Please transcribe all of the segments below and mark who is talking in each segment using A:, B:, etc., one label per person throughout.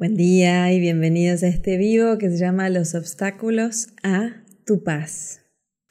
A: Buen día y bienvenidos a este vivo que se llama Los obstáculos a tu paz.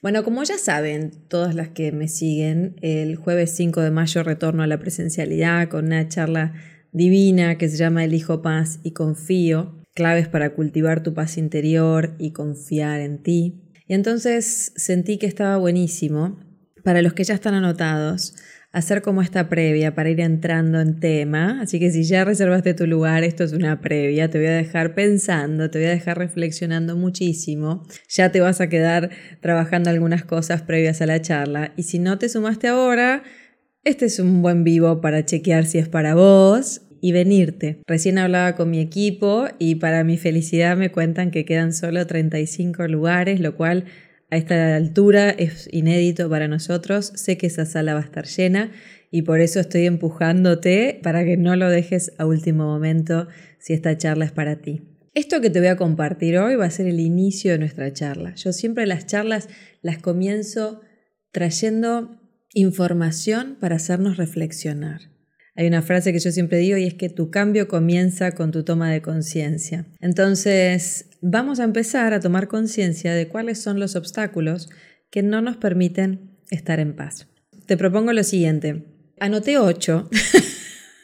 A: Bueno, como ya saben, todas las que me siguen, el jueves 5 de mayo retorno a la presencialidad con una charla divina que se llama Elijo paz y confío, claves para cultivar tu paz interior y confiar en ti. Y entonces sentí que estaba buenísimo para los que ya están anotados hacer como esta previa para ir entrando en tema. Así que si ya reservaste tu lugar, esto es una previa, te voy a dejar pensando, te voy a dejar reflexionando muchísimo. Ya te vas a quedar trabajando algunas cosas previas a la charla. Y si no te sumaste ahora, este es un buen vivo para chequear si es para vos y venirte. Recién hablaba con mi equipo y para mi felicidad me cuentan que quedan solo 35 lugares, lo cual a esta altura es inédito para nosotros. Sé que esa sala va a estar llena y por eso estoy empujándote para que no lo dejes a último momento si esta charla es para ti. Esto que te voy a compartir hoy va a ser el inicio de nuestra charla. Yo siempre las charlas las comienzo trayendo información para hacernos reflexionar. Hay una frase que yo siempre digo y es que tu cambio comienza con tu toma de conciencia. Entonces, vamos a empezar a tomar conciencia de cuáles son los obstáculos que no nos permiten estar en paz. Te propongo lo siguiente. Anoté ocho.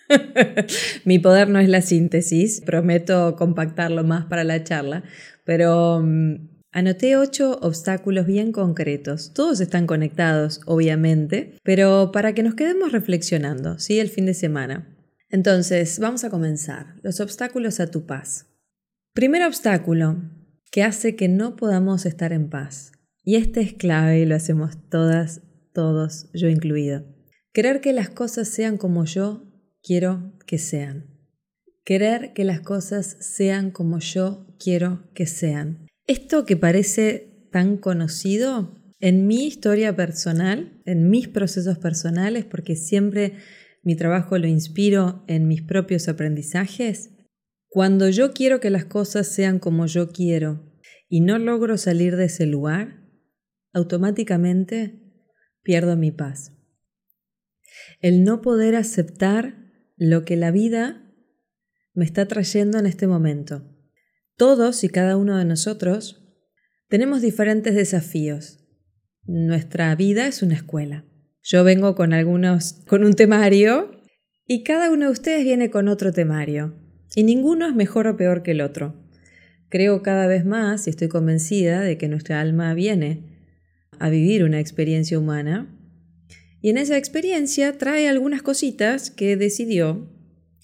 A: Mi poder no es la síntesis, prometo compactarlo más para la charla, pero mm, Anoté ocho obstáculos bien concretos. Todos están conectados, obviamente, pero para que nos quedemos reflexionando, ¿sí? El fin de semana. Entonces, vamos a comenzar. Los obstáculos a tu paz. Primer obstáculo que hace que no podamos estar en paz. Y este es clave y lo hacemos todas, todos, yo incluido. Querer que las cosas sean como yo quiero que sean. Querer que las cosas sean como yo quiero que sean. Esto que parece tan conocido, en mi historia personal, en mis procesos personales, porque siempre mi trabajo lo inspiro en mis propios aprendizajes, cuando yo quiero que las cosas sean como yo quiero y no logro salir de ese lugar, automáticamente pierdo mi paz. El no poder aceptar lo que la vida me está trayendo en este momento. Todos y cada uno de nosotros tenemos diferentes desafíos. Nuestra vida es una escuela. Yo vengo con algunos, con un temario y cada uno de ustedes viene con otro temario. Y ninguno es mejor o peor que el otro. Creo cada vez más y estoy convencida de que nuestra alma viene a vivir una experiencia humana y en esa experiencia trae algunas cositas que decidió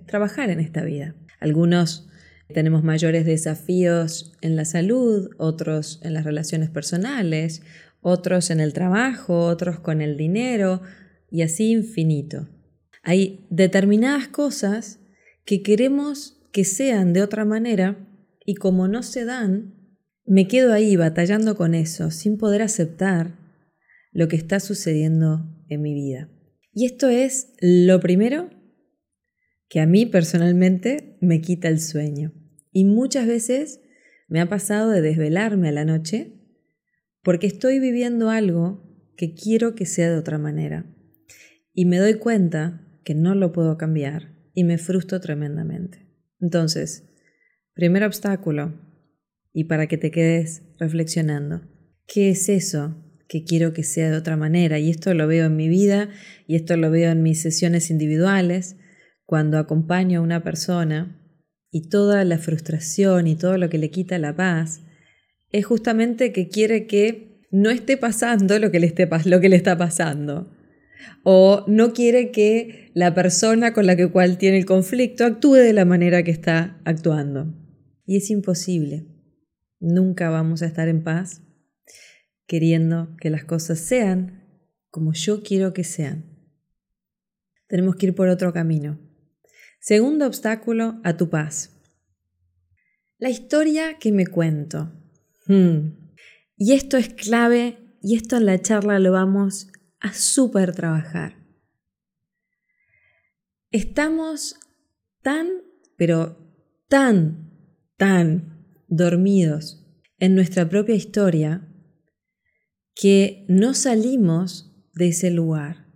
A: trabajar en esta vida. Algunos tenemos mayores desafíos en la salud, otros en las relaciones personales, otros en el trabajo, otros con el dinero y así infinito. Hay determinadas cosas que queremos que sean de otra manera y como no se dan, me quedo ahí batallando con eso, sin poder aceptar lo que está sucediendo en mi vida. Y esto es lo primero que a mí personalmente me quita el sueño. Y muchas veces me ha pasado de desvelarme a la noche porque estoy viviendo algo que quiero que sea de otra manera. Y me doy cuenta que no lo puedo cambiar y me frustro tremendamente. Entonces, primer obstáculo, y para que te quedes reflexionando, ¿qué es eso que quiero que sea de otra manera? Y esto lo veo en mi vida y esto lo veo en mis sesiones individuales, cuando acompaño a una persona y toda la frustración y todo lo que le quita la paz, es justamente que quiere que no esté pasando lo que le, esté, está pasando. O no quiere que la persona con la que cual tiene el conflicto actúe de la manera que está actuando. Y es imposible. Nunca vamos a estar en paz queriendo que las cosas sean como yo quiero que sean. Tenemos que ir por otro camino. Segundo obstáculo a tu paz. La historia que me cuento. Hmm. Y esto es clave y esto en la charla lo vamos a súper trabajar. Estamos tan, pero tan, tan dormidos en nuestra propia historia que no salimos de ese lugar.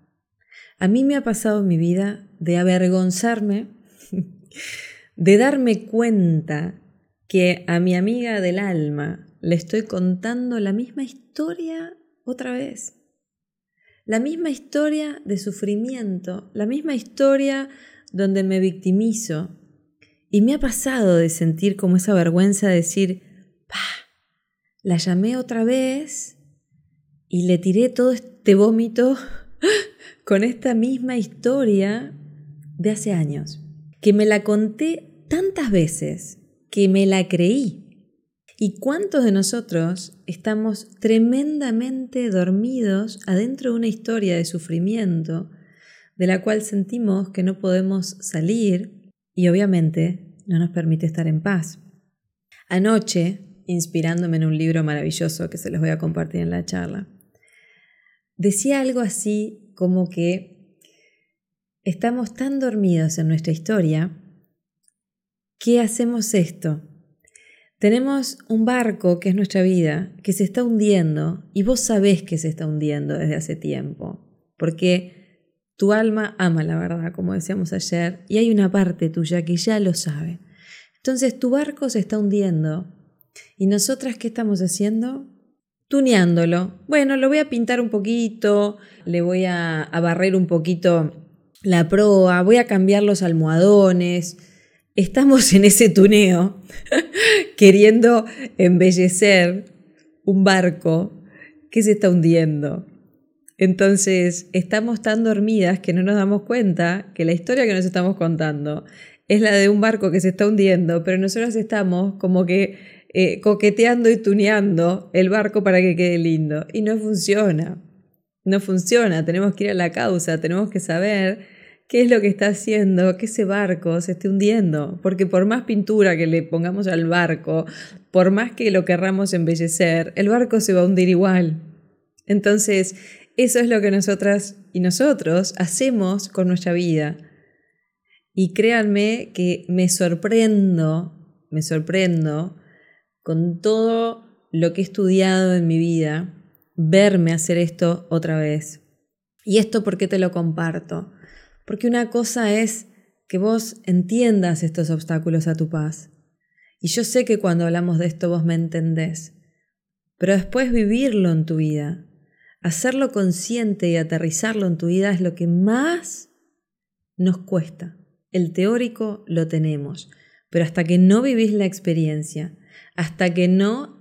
A: A mí me ha pasado en mi vida de avergonzarme de darme cuenta que a mi amiga del alma le estoy contando la misma historia otra vez. La misma historia de sufrimiento, la misma historia donde me victimizo. Y me ha pasado de sentir como esa vergüenza de decir, pa, la llamé otra vez y le tiré todo este vómito con esta misma historia de hace años, que me la conté tantas veces que me la creí. ¿Y cuántos de nosotros estamos tremendamente dormidos adentro de una historia de sufrimiento de la cual sentimos que no podemos salir y obviamente no nos permite estar en paz? Anoche, inspirándome en un libro maravilloso que se los voy a compartir en la charla, decía algo así como que estamos tan dormidos en nuestra historia que hacemos esto. Tenemos un barco que es nuestra vida, que se está hundiendo y vos sabés que se está hundiendo desde hace tiempo, porque tu alma ama la verdad, como decíamos ayer, y hay una parte tuya que ya lo sabe. Entonces tu barco se está hundiendo y nosotras qué estamos haciendo? tuneándolo. Bueno, lo voy a pintar un poquito, le voy a, barrer un poquito la proa, voy a cambiar los almohadones. Estamos en ese tuneo, queriendo embellecer un barco que se está hundiendo. Entonces, estamos tan dormidas que no nos damos cuenta que la historia que nos estamos contando es la de un barco que se está hundiendo, pero nosotros estamos como que eh, coqueteando y tuneando el barco para que quede lindo. Y no funciona. No funciona. Tenemos que ir a la causa. Tenemos que saber qué es lo que está haciendo que ese barco se esté hundiendo. Porque por más pintura que le pongamos al barco, por más que lo querramos embellecer, el barco se va a hundir igual. Entonces, eso es lo que nosotras y nosotros hacemos con nuestra vida. Y créanme que me sorprendo, me sorprendo con todo lo que he estudiado en mi vida, verme hacer esto otra vez. ¿Y esto por qué te lo comparto? Porque una cosa es que vos entiendas estos obstáculos a tu paz. Y yo sé que cuando hablamos de esto vos me entendés. Pero después vivirlo en tu vida, hacerlo consciente y aterrizarlo en tu vida es lo que más nos cuesta. El teórico lo tenemos, pero hasta que no vivís la experiencia, hasta que no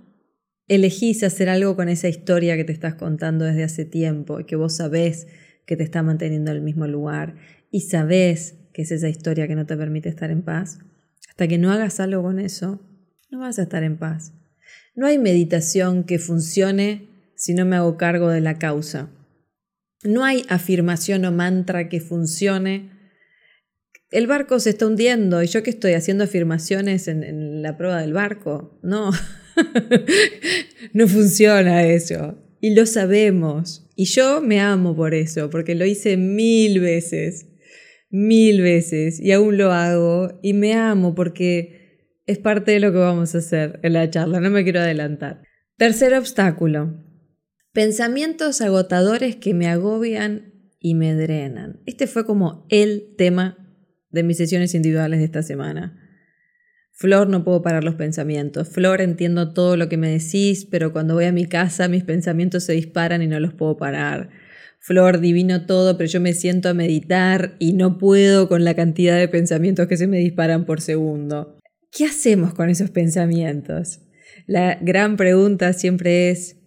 A: elegís hacer algo con esa historia que te estás contando desde hace tiempo y que vos sabés que te está manteniendo en el mismo lugar y sabés que es esa historia que no te permite estar en paz, hasta que no hagas algo con eso, no vas a estar en paz. No hay meditación que funcione si no me hago cargo de la causa. No hay afirmación o mantra que funcione el barco se está hundiendo y yo que estoy haciendo afirmaciones en, la prueba del barco. No, no funciona eso. Y lo sabemos. Y yo me amo por eso, porque lo hice mil veces, mil veces, y aún lo hago. Y me amo porque es parte de lo que vamos a hacer en la charla, no me quiero adelantar. Tercer obstáculo. Pensamientos agotadores que me agobian y me drenan. Este fue como el tema de mis sesiones individuales de esta semana. Flor, no puedo parar los pensamientos. Flor, entiendo todo lo que me decís, pero cuando voy a mi casa mis pensamientos se disparan y no los puedo parar. Flor, divino todo, pero yo me siento a meditar y no puedo con la cantidad de pensamientos que se me disparan por segundo. ¿Qué hacemos con esos pensamientos? La gran pregunta siempre es,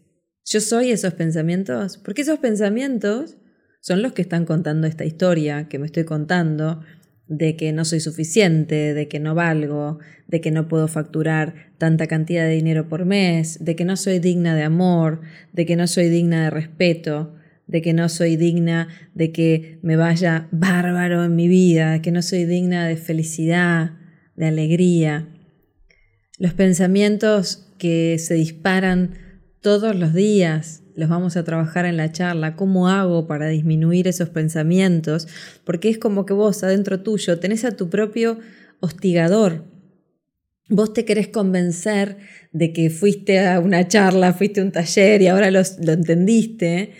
A: ¿yo soy esos pensamientos? Porque esos pensamientos son los que están contando esta historia que me estoy contando de que no soy suficiente, de que no valgo, de que no puedo facturar tanta cantidad de dinero por mes, de que no soy digna de amor, de que no soy digna de respeto, de que no soy digna de que me vaya bárbaro en mi vida, de que no soy digna de felicidad, de alegría. Los pensamientos que se disparan todos los días los vamos a trabajar en la charla, cómo hago para disminuir esos pensamientos, porque es como que vos adentro tuyo tenés a tu propio hostigador. Vos te querés convencer de que fuiste a una charla, fuiste a un taller y ahora lo entendiste,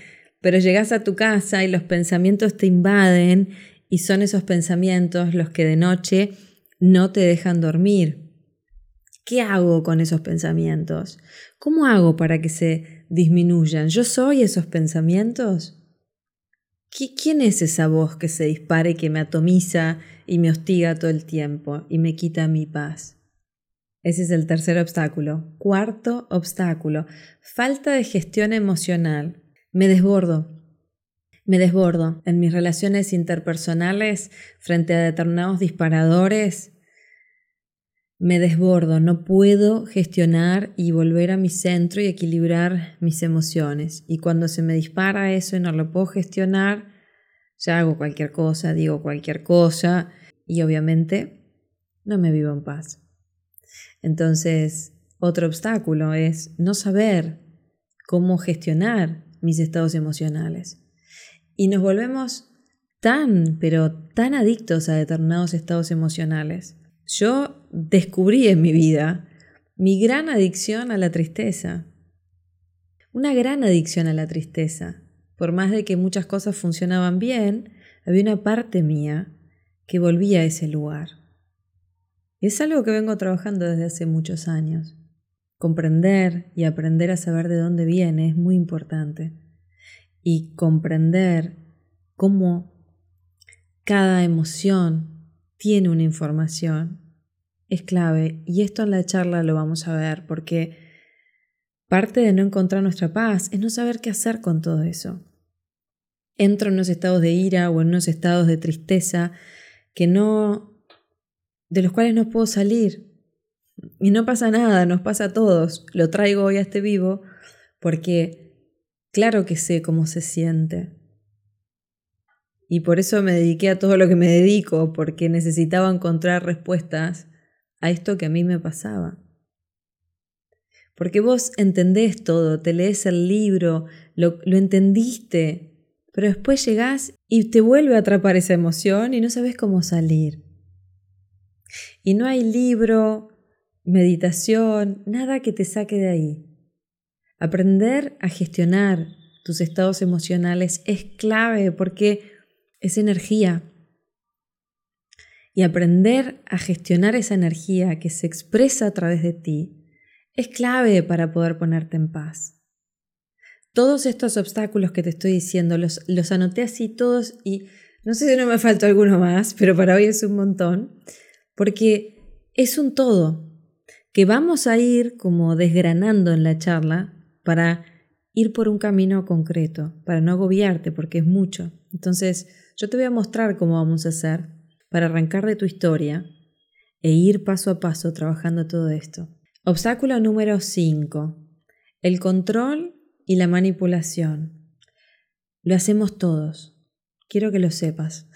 A: pero llegás a tu casa y los pensamientos te invaden y son esos pensamientos los que de noche no te dejan dormir. ¿Qué hago con esos pensamientos? ¿Cómo hago para que se disminuyan? ¿Yo soy esos pensamientos? ¿Quién es esa voz que se dispara y que me atomiza y me hostiga todo el tiempo y me quita mi paz? Ese es el tercer obstáculo. Cuarto obstáculo, falta de gestión emocional. Me desbordo. Me desbordo en mis relaciones interpersonales frente a determinados disparadores. Me desbordo, no puedo gestionar y volver a mi centro y equilibrar mis emociones. Y cuando se me dispara eso y no lo puedo gestionar, ya hago cualquier cosa, digo cualquier cosa y obviamente no me vivo en paz. Entonces, otro obstáculo es no saber cómo gestionar mis estados emocionales. Y nos volvemos tan, pero tan adictos a determinados estados emocionales. Yo descubrí en mi vida mi gran adicción a la tristeza. Una gran adicción a la tristeza. Por más de que muchas cosas funcionaban bien, había una parte mía que volvía a ese lugar. Es algo que vengo trabajando desde hace muchos años. Comprender y aprender a saber de dónde viene es muy importante. Y comprender cómo cada emoción tiene una información es clave. Y esto en la charla lo vamos a ver porque parte de no encontrar nuestra paz es no saber qué hacer con todo eso. Entro en unos estados de ira o en unos estados de tristeza que no de los cuales no puedo salir. Y no pasa nada, nos pasa a todos. Lo traigo hoy a este vivo porque claro que sé cómo se siente. Y por eso me dediqué a todo lo que me dedico, porque necesitaba encontrar respuestas a esto que a mí me pasaba. Porque vos entendés todo, te lees el libro, lo, lo entendiste, pero después llegás y te vuelve a atrapar esa emoción y no sabes cómo salir. Y no hay libro, meditación, nada que te saque de ahí. Aprender a gestionar tus estados emocionales es clave porque es energía. Y aprender a gestionar esa energía que se expresa a través de ti es clave para poder ponerte en paz. Todos estos obstáculos que te estoy diciendo los, anoté así todos y no sé si no me faltó alguno más, pero para hoy es un montón porque es un todo que vamos a ir como desgranando en la charla para ir por un camino concreto, para no agobiarte porque es mucho. Entonces, yo te voy a mostrar cómo vamos a hacer para arrancar de tu historia e ir paso a paso trabajando todo esto. Obstáculo número 5. El control y la manipulación. Lo hacemos todos. Quiero que lo sepas.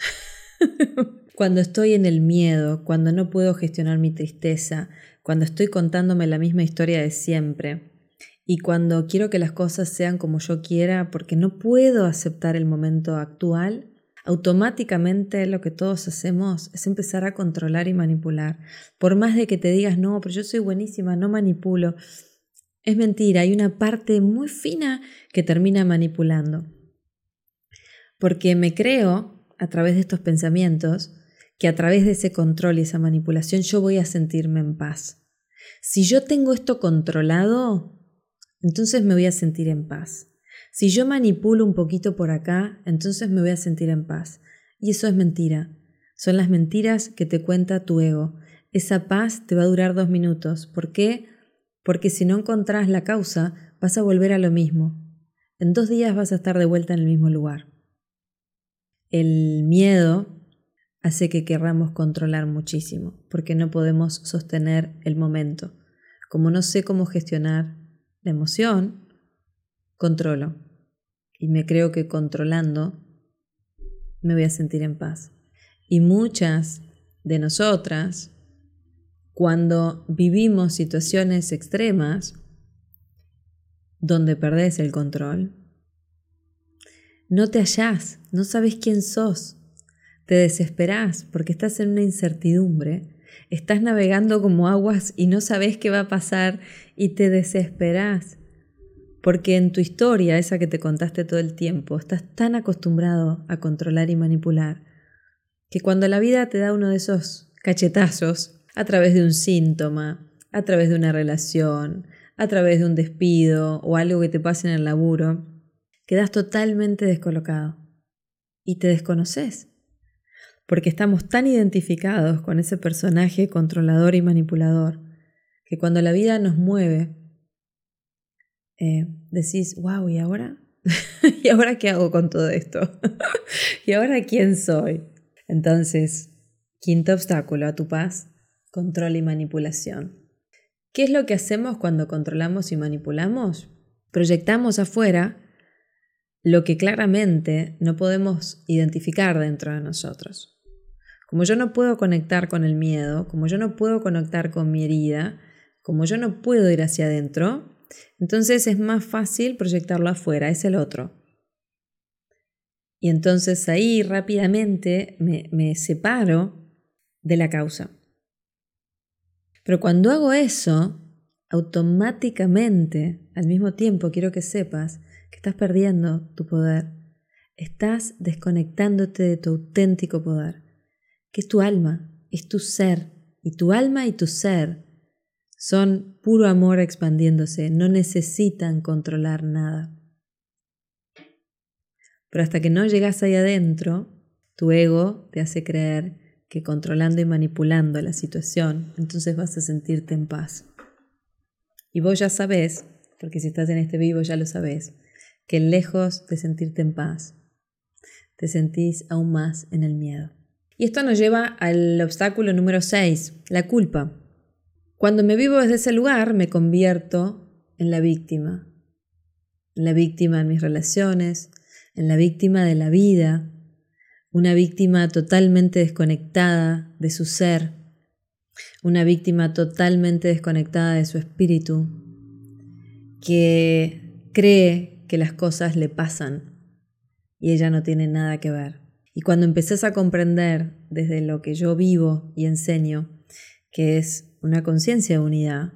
A: Cuando estoy en el miedo, cuando no puedo gestionar mi tristeza, cuando estoy contándome la misma historia de siempre y cuando quiero que las cosas sean como yo quiera porque no puedo aceptar el momento actual, automáticamente lo que todos hacemos es empezar a controlar y manipular. Por más de que te digas, no, pero yo soy buenísima, no manipulo. Es mentira, hay una parte muy fina que termina manipulando. Porque me creo, a través de estos pensamientos, que a través de ese control y esa manipulación yo voy a sentirme en paz. Si yo tengo esto controlado, entonces me voy a sentir en paz. Si yo manipulo un poquito por acá, entonces me voy a sentir en paz. Y eso es mentira. Son las mentiras que te cuenta tu ego. Esa paz te va a durar dos minutos. ¿Por qué? Porque si no encontrás la causa, vas a volver a lo mismo. En dos días vas a estar de vuelta en el mismo lugar. El miedo hace que querramos controlar muchísimo, porque no podemos sostener el momento. Como no sé cómo gestionar la emoción, controlo. Y me creo que controlando me voy a sentir en paz. Y muchas de nosotras, cuando vivimos situaciones extremas, donde perdés el control, no te hallás, no sabes quién sos, te desesperás porque estás en una incertidumbre, estás navegando como aguas y no sabes qué va a pasar y te desesperás. Porque en tu historia, esa que te contaste todo el tiempo, estás tan acostumbrado a controlar y manipular, que cuando la vida te da uno de esos cachetazos a través de un síntoma, a través de una relación, a través de un despido o algo que te pase en el laburo, quedas totalmente descolocado y te desconoces. Porque estamos tan identificados con ese personaje controlador y manipulador que cuando la vida nos mueve, eh, decís, wow, ¿y ahora? ¿Y ahora qué hago con todo esto? ¿Y ahora quién soy? Entonces, quinto obstáculo a tu paz, control y manipulación. ¿Qué es lo que hacemos cuando controlamos y manipulamos? Proyectamos afuera lo que claramente no podemos identificar dentro de nosotros. Como yo no puedo conectar con el miedo, como yo no puedo conectar con mi herida, como yo no puedo ir hacia adentro, entonces es más fácil proyectarlo afuera, es el otro. Y entonces ahí rápidamente me, separo de la causa. Pero cuando hago eso, automáticamente, al mismo tiempo, quiero que sepas que estás perdiendo tu poder. Estás desconectándote de tu auténtico poder, que es tu alma, es tu ser. Y tu alma y tu ser son puro amor expandiéndose, no necesitan controlar nada. Pero hasta que no llegas ahí adentro, tu ego te hace creer que controlando y manipulando la situación, entonces vas a sentirte en paz. Y vos ya sabés, porque si estás en este vivo ya lo sabés, que lejos de sentirte en paz, te sentís aún más en el miedo. Y esto nos lleva al obstáculo número 6, la culpa. Cuando me vivo desde ese lugar, me convierto en la víctima. En la víctima en mis relaciones, en la víctima de la vida, una víctima totalmente desconectada de su ser, una víctima totalmente desconectada de su espíritu, que cree que las cosas le pasan y ella no tiene nada que ver. Y cuando empezás a comprender desde lo que yo vivo y enseño, que es una conciencia de unidad,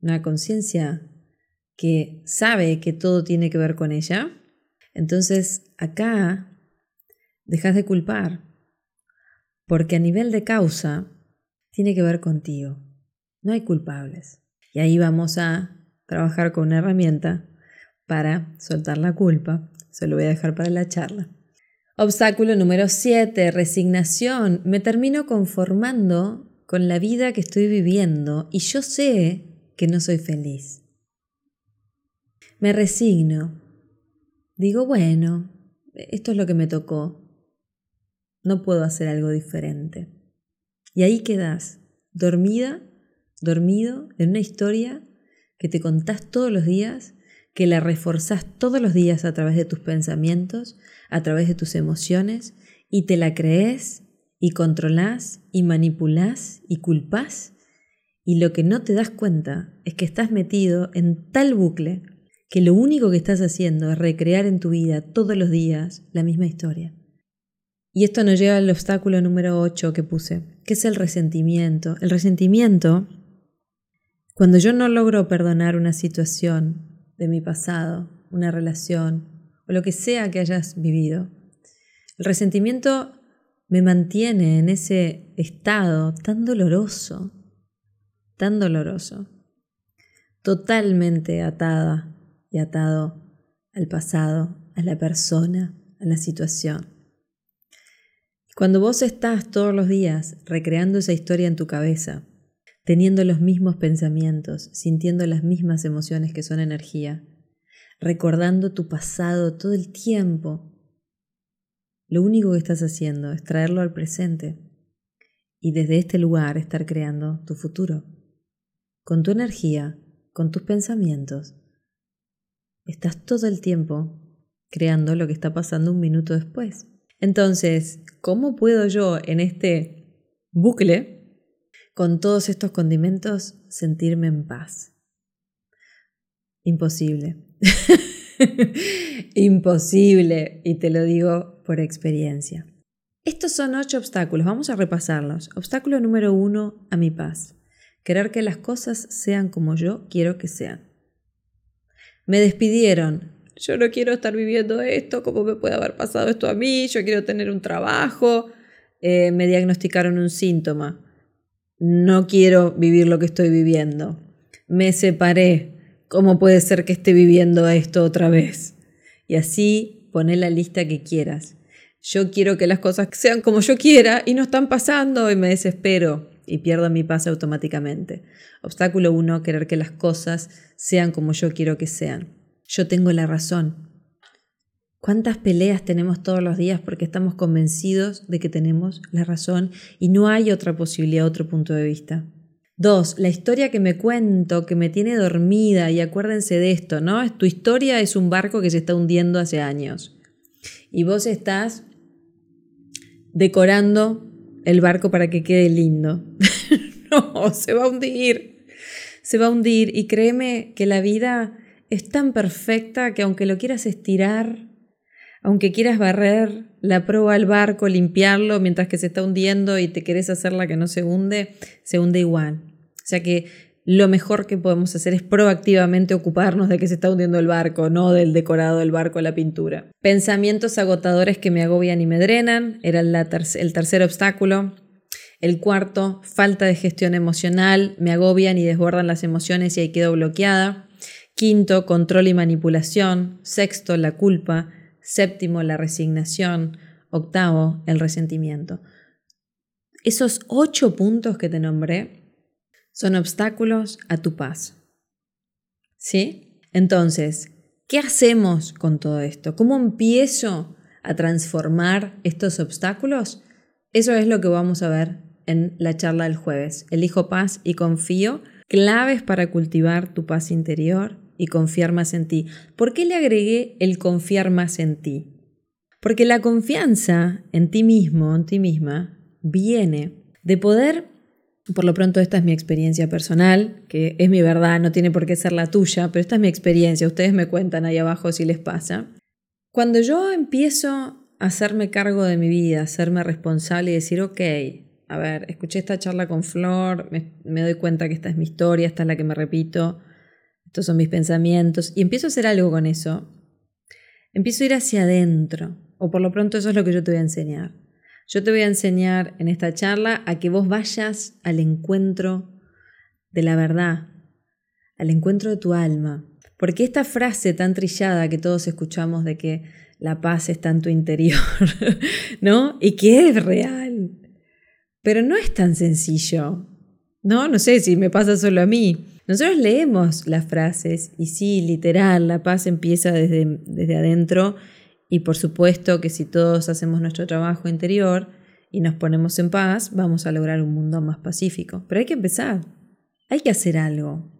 A: una conciencia que sabe que todo tiene que ver con ella, entonces acá dejas de culpar, porque a nivel de causa tiene que ver contigo. No hay culpables. Y ahí vamos a trabajar con una herramienta para soltar la culpa. Se lo voy a dejar para la charla. Obstáculo número 7, resignación. Me termino conformando con la vida que estoy viviendo y yo sé que no soy feliz. Me resigno. Digo, bueno, esto es lo que me tocó. No puedo hacer algo diferente. Y ahí quedas, dormida, dormido, en una historia que te contás todos los días, que la reforzás todos los días a través de tus pensamientos, a través de tus emociones, y te la crees y controlás y manipulás y culpás. Y lo que no te das cuenta es que estás metido en tal bucle que lo único que estás haciendo es recrear en tu vida todos los días la misma historia. Y esto nos lleva al obstáculo número 8 que puse, que es el resentimiento. El resentimiento, cuando yo no logro perdonar una situación de mi pasado, una relación o lo que sea que hayas vivido, el resentimiento me mantiene en ese estado tan doloroso, tan doloroso, totalmente atada y atado al pasado, a la persona, a la situación. Cuando vos estás todos los días recreando esa historia en tu cabeza, teniendo los mismos pensamientos, sintiendo las mismas emociones que son energía, recordando tu pasado todo el tiempo, lo único que estás haciendo es traerlo al presente y desde este lugar estar creando tu futuro. Con tu energía, con tus pensamientos, estás todo el tiempo creando lo que está pasando un minuto después. Entonces, ¿cómo puedo yo en este bucle, con todos estos condimentos, sentirme en paz? Imposible. Imposible, y te lo digo por experiencia. Estos son ocho obstáculos, vamos a repasarlos. Obstáculo número uno a mi paz. Querer que las cosas sean como yo quiero que sean. Me despidieron, yo no quiero estar viviendo esto, ¿cómo me puede haber pasado esto a mí? Yo quiero tener un trabajo, eh, me diagnosticaron un síntoma. No quiero vivir lo que estoy viviendo. Me separé. ¿Cómo puede ser que esté viviendo esto otra vez? Y así poné la lista que quieras. Yo quiero que las cosas sean como yo quiera y no están pasando y me desespero y pierdo mi paz automáticamente. Obstáculo 1, querer que las cosas sean como yo quiero que sean. Yo tengo la razón. ¿Cuántas peleas tenemos todos los días porque estamos convencidos de que tenemos la razón y no hay otra posibilidad, otro punto de vista? Dos, la historia que me cuento, que me tiene dormida, y acuérdense de esto, ¿no? Tu historia es un barco que se está hundiendo hace años. Y vos estás decorando el barco para que quede lindo. no, se va a hundir. Se va a hundir. Y créeme que la vida es tan perfecta que aunque lo quieras estirar, aunque quieras barrer la proa al barco, limpiarlo mientras que se está hundiendo y te querés hacerla que no se hunde, se hunde igual. O sea que lo mejor que podemos hacer es proactivamente ocuparnos de que se está hundiendo el barco, no del decorado del barco, la pintura. Pensamientos agotadores que me agobian y me drenan, era el tercer obstáculo. El cuarto, falta de gestión emocional, me agobian y desbordan las emociones y ahí quedo bloqueada. Quinto, control y manipulación. Sexto, la culpa. Séptimo, la resignación. Octavo, el resentimiento. Esos ocho puntos que te nombré son obstáculos a tu paz. ¿Sí? Entonces, ¿qué hacemos con todo esto? ¿Cómo empiezo a transformar estos obstáculos? Eso es lo que vamos a ver en la charla del jueves. Elijo paz y confío, claves para cultivar tu paz interior y confiar más en ti. ¿Por qué le agregué el confiar más en ti? Porque la confianza en ti mismo, en ti misma, viene de poder por lo pronto esta es mi experiencia personal, que es mi verdad, no tiene por qué ser la tuya, pero esta es mi experiencia, ustedes me cuentan ahí abajo si les pasa. Cuando yo empiezo a hacerme cargo de mi vida, hacerme responsable y decir, ok, a ver, escuché esta charla con Flor, me, me doy cuenta que esta es mi historia, esta es la que me repito, estos son mis pensamientos, y empiezo a hacer algo con eso, empiezo a ir hacia adentro, o por lo pronto eso es lo que yo te voy a enseñar. Yo te voy a enseñar en esta charla a que vos vayas al encuentro de la verdad, al encuentro de tu alma. Porque esta frase tan trillada que todos escuchamos de que la paz está en tu interior, ¿no? Y que es real. Pero no es tan sencillo. No, no sé si me pasa solo a mí. Nosotros leemos las frases y sí, literal, la paz empieza desde, desde adentro y por supuesto que si todos hacemos nuestro trabajo interior y nos ponemos en paz, vamos a lograr un mundo más pacífico. Pero hay que empezar, hay que hacer algo.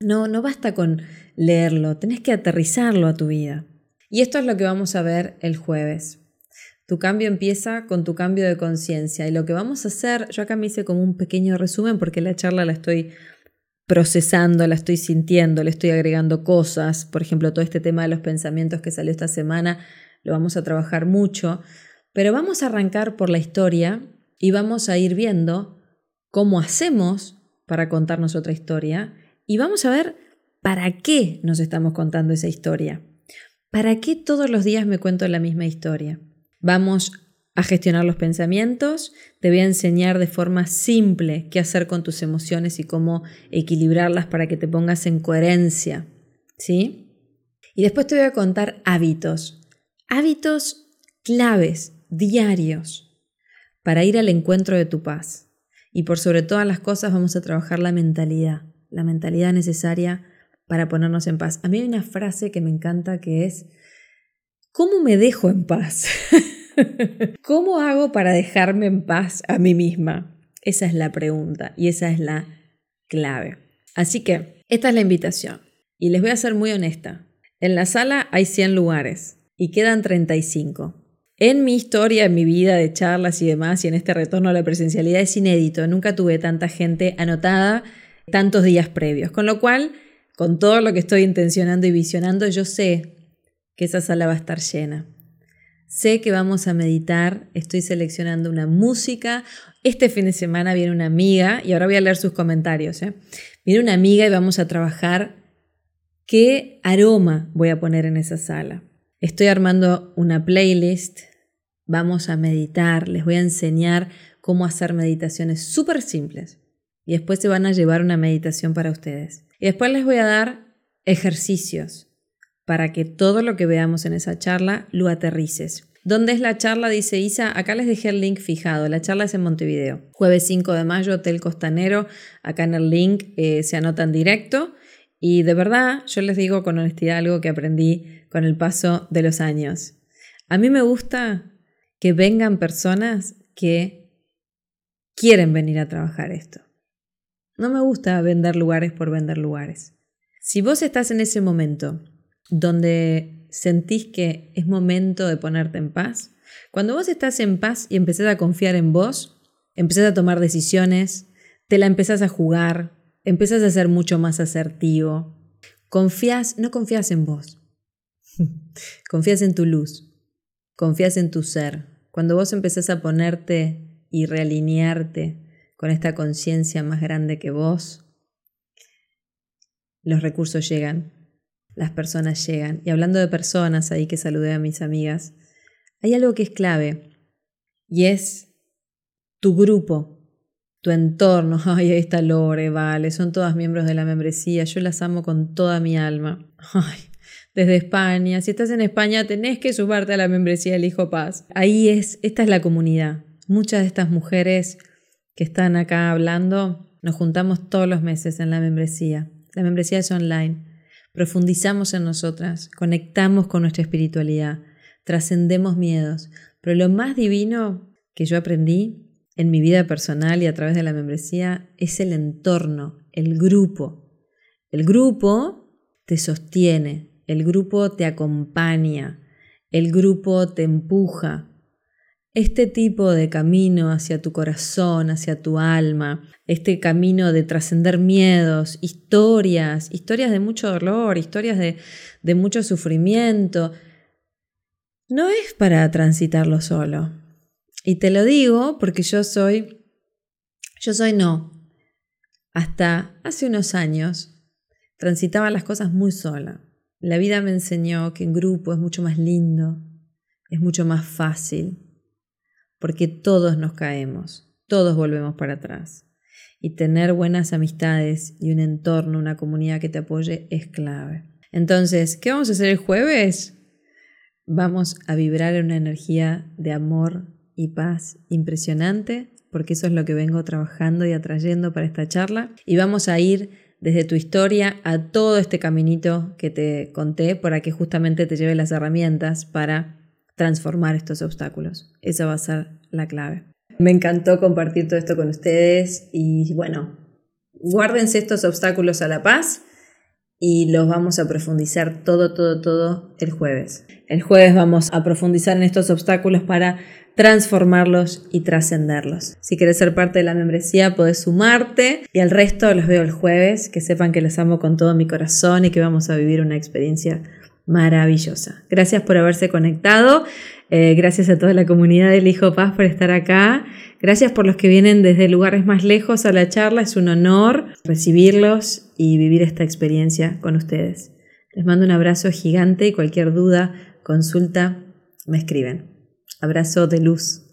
A: No, no basta con leerlo, tenés que aterrizarlo a tu vida. Y esto es lo que vamos a ver el jueves. Tu cambio empieza con tu cambio de conciencia y lo que vamos a hacer, yo acá me hice como un pequeño resumen porque la charla la estoy procesando, la estoy sintiendo, le estoy agregando cosas. Por ejemplo, todo este tema de los pensamientos que salió esta semana lo vamos a trabajar mucho. Pero vamos a arrancar por la historia y vamos a ir viendo cómo hacemos para contarnos otra historia y vamos a ver para qué nos estamos contando esa historia. ¿Para qué todos los días me cuento la misma historia? Vamos a gestionar los pensamientos, te voy a enseñar de forma simple qué hacer con tus emociones y cómo equilibrarlas para que te pongas en coherencia, ¿sí? Y después te voy a contar hábitos, hábitos claves, diarios, para ir al encuentro de tu paz. Y por sobre todas las cosas vamos a trabajar la mentalidad, la mentalidad necesaria para ponernos en paz. A mí hay una frase que me encanta que es, ¿cómo me dejo en paz? ¿Cómo hago para dejarme en paz a mí misma? Esa es la pregunta y esa es la clave. Así que esta es la invitación. Y les voy a ser muy honesta. En la sala hay 100 lugares y quedan 35. En mi historia, en mi vida de charlas y demás, y en este retorno a la presencialidad es inédito. Nunca tuve tanta gente anotada tantos días previos. Con lo cual, con todo lo que estoy intencionando y visionando, yo sé que esa sala va a estar llena. Sé que vamos a meditar, estoy seleccionando una música. Este fin de semana viene una amiga, y ahora voy a leer sus comentarios. ¿eh? Viene una amiga y vamos a trabajar qué aroma voy a poner en esa sala. Estoy armando una playlist Vamos a meditar, les voy a enseñar cómo hacer meditaciones súper simples. Y después se van a llevar una meditación para ustedes. Y después les voy a dar ejercicios para que todo lo que veamos en esa charla lo aterrices. ¿Dónde es la charla? Dice Isa. Acá les dejé el link fijado. La charla es en Montevideo. Jueves 5 de mayo, Hotel Costanero. Acá en el link eh, se anotan directo. Y de verdad, yo les digo con honestidad algo que aprendí con el paso de los años. A mí me gusta que vengan personas que quieren venir a trabajar esto. No me gusta vender lugares por vender lugares. Si vos estás en ese momento donde sentís que es momento de ponerte en paz, cuando vos estás en paz y empezás a confiar en vos, empezás a tomar decisiones, te la empezás a jugar, empezás a ser mucho más asertivo, confías, no confías en vos, confías en tu luz, confías en tu ser. Cuando vos empezás a ponerte y realinearte con esta conciencia más grande que vos, los recursos llegan, las personas llegan. Y hablando de personas, ahí que saludé a mis amigas, hay algo que es clave y es tu grupo, tu entorno. Ay, ahí está Lore, vale, son todas miembros de la membresía, yo las amo con toda mi alma. Ay, desde España, si estás en España tenés que sumarte a la membresía del Hijo Paz. Ahí es, esta es la comunidad. Muchas de estas mujeres que están acá hablando, nos juntamos todos los meses en la membresía. La membresía es online profundizamos en nosotras, conectamos con nuestra espiritualidad, trascendemos miedos. Pero lo más divino que yo aprendí en mi vida personal y a través de la membresía es el entorno, el grupo. El grupo te sostiene, el grupo te acompaña, el grupo te empuja, este tipo de camino hacia tu corazón, hacia tu alma, este camino de trascender miedos, historias, historias de mucho dolor, historias de, de mucho sufrimiento, no es para transitarlo solo. Y te lo digo porque yo soy, yo soy no. Hasta hace unos años transitaba las cosas muy sola. La vida me enseñó que en grupo es mucho más lindo, es mucho más fácil porque todos nos caemos, todos volvemos para atrás. Y tener buenas amistades y un entorno, una comunidad que te apoye es clave. Entonces, ¿qué vamos a hacer el jueves? Vamos a vibrar en una energía de amor y paz impresionante, porque eso es lo que vengo trabajando y atrayendo para esta charla. Y vamos a ir desde tu historia a todo este caminito que te conté para que justamente te lleve las herramientas para transformar estos obstáculos. Esa va a ser la clave. Me encantó compartir todo esto con ustedes y bueno, guárdense estos obstáculos a la paz y los vamos a profundizar todo, todo, todo el jueves. El jueves vamos a profundizar en estos obstáculos para transformarlos y trascenderlos. Si quieres ser parte de la membresía, puedes sumarte y al resto los veo el jueves. Que sepan que los amo con todo mi corazón y que vamos a vivir una experiencia maravillosa. Gracias por haberse conectado. Eh, gracias a toda la comunidad del Hijo Paz por estar acá. Gracias por los que vienen desde lugares más lejos a la charla. Es un honor recibirlos y vivir esta experiencia con ustedes. Les mando un abrazo gigante y cualquier duda, consulta, me escriben. Abrazo de luz.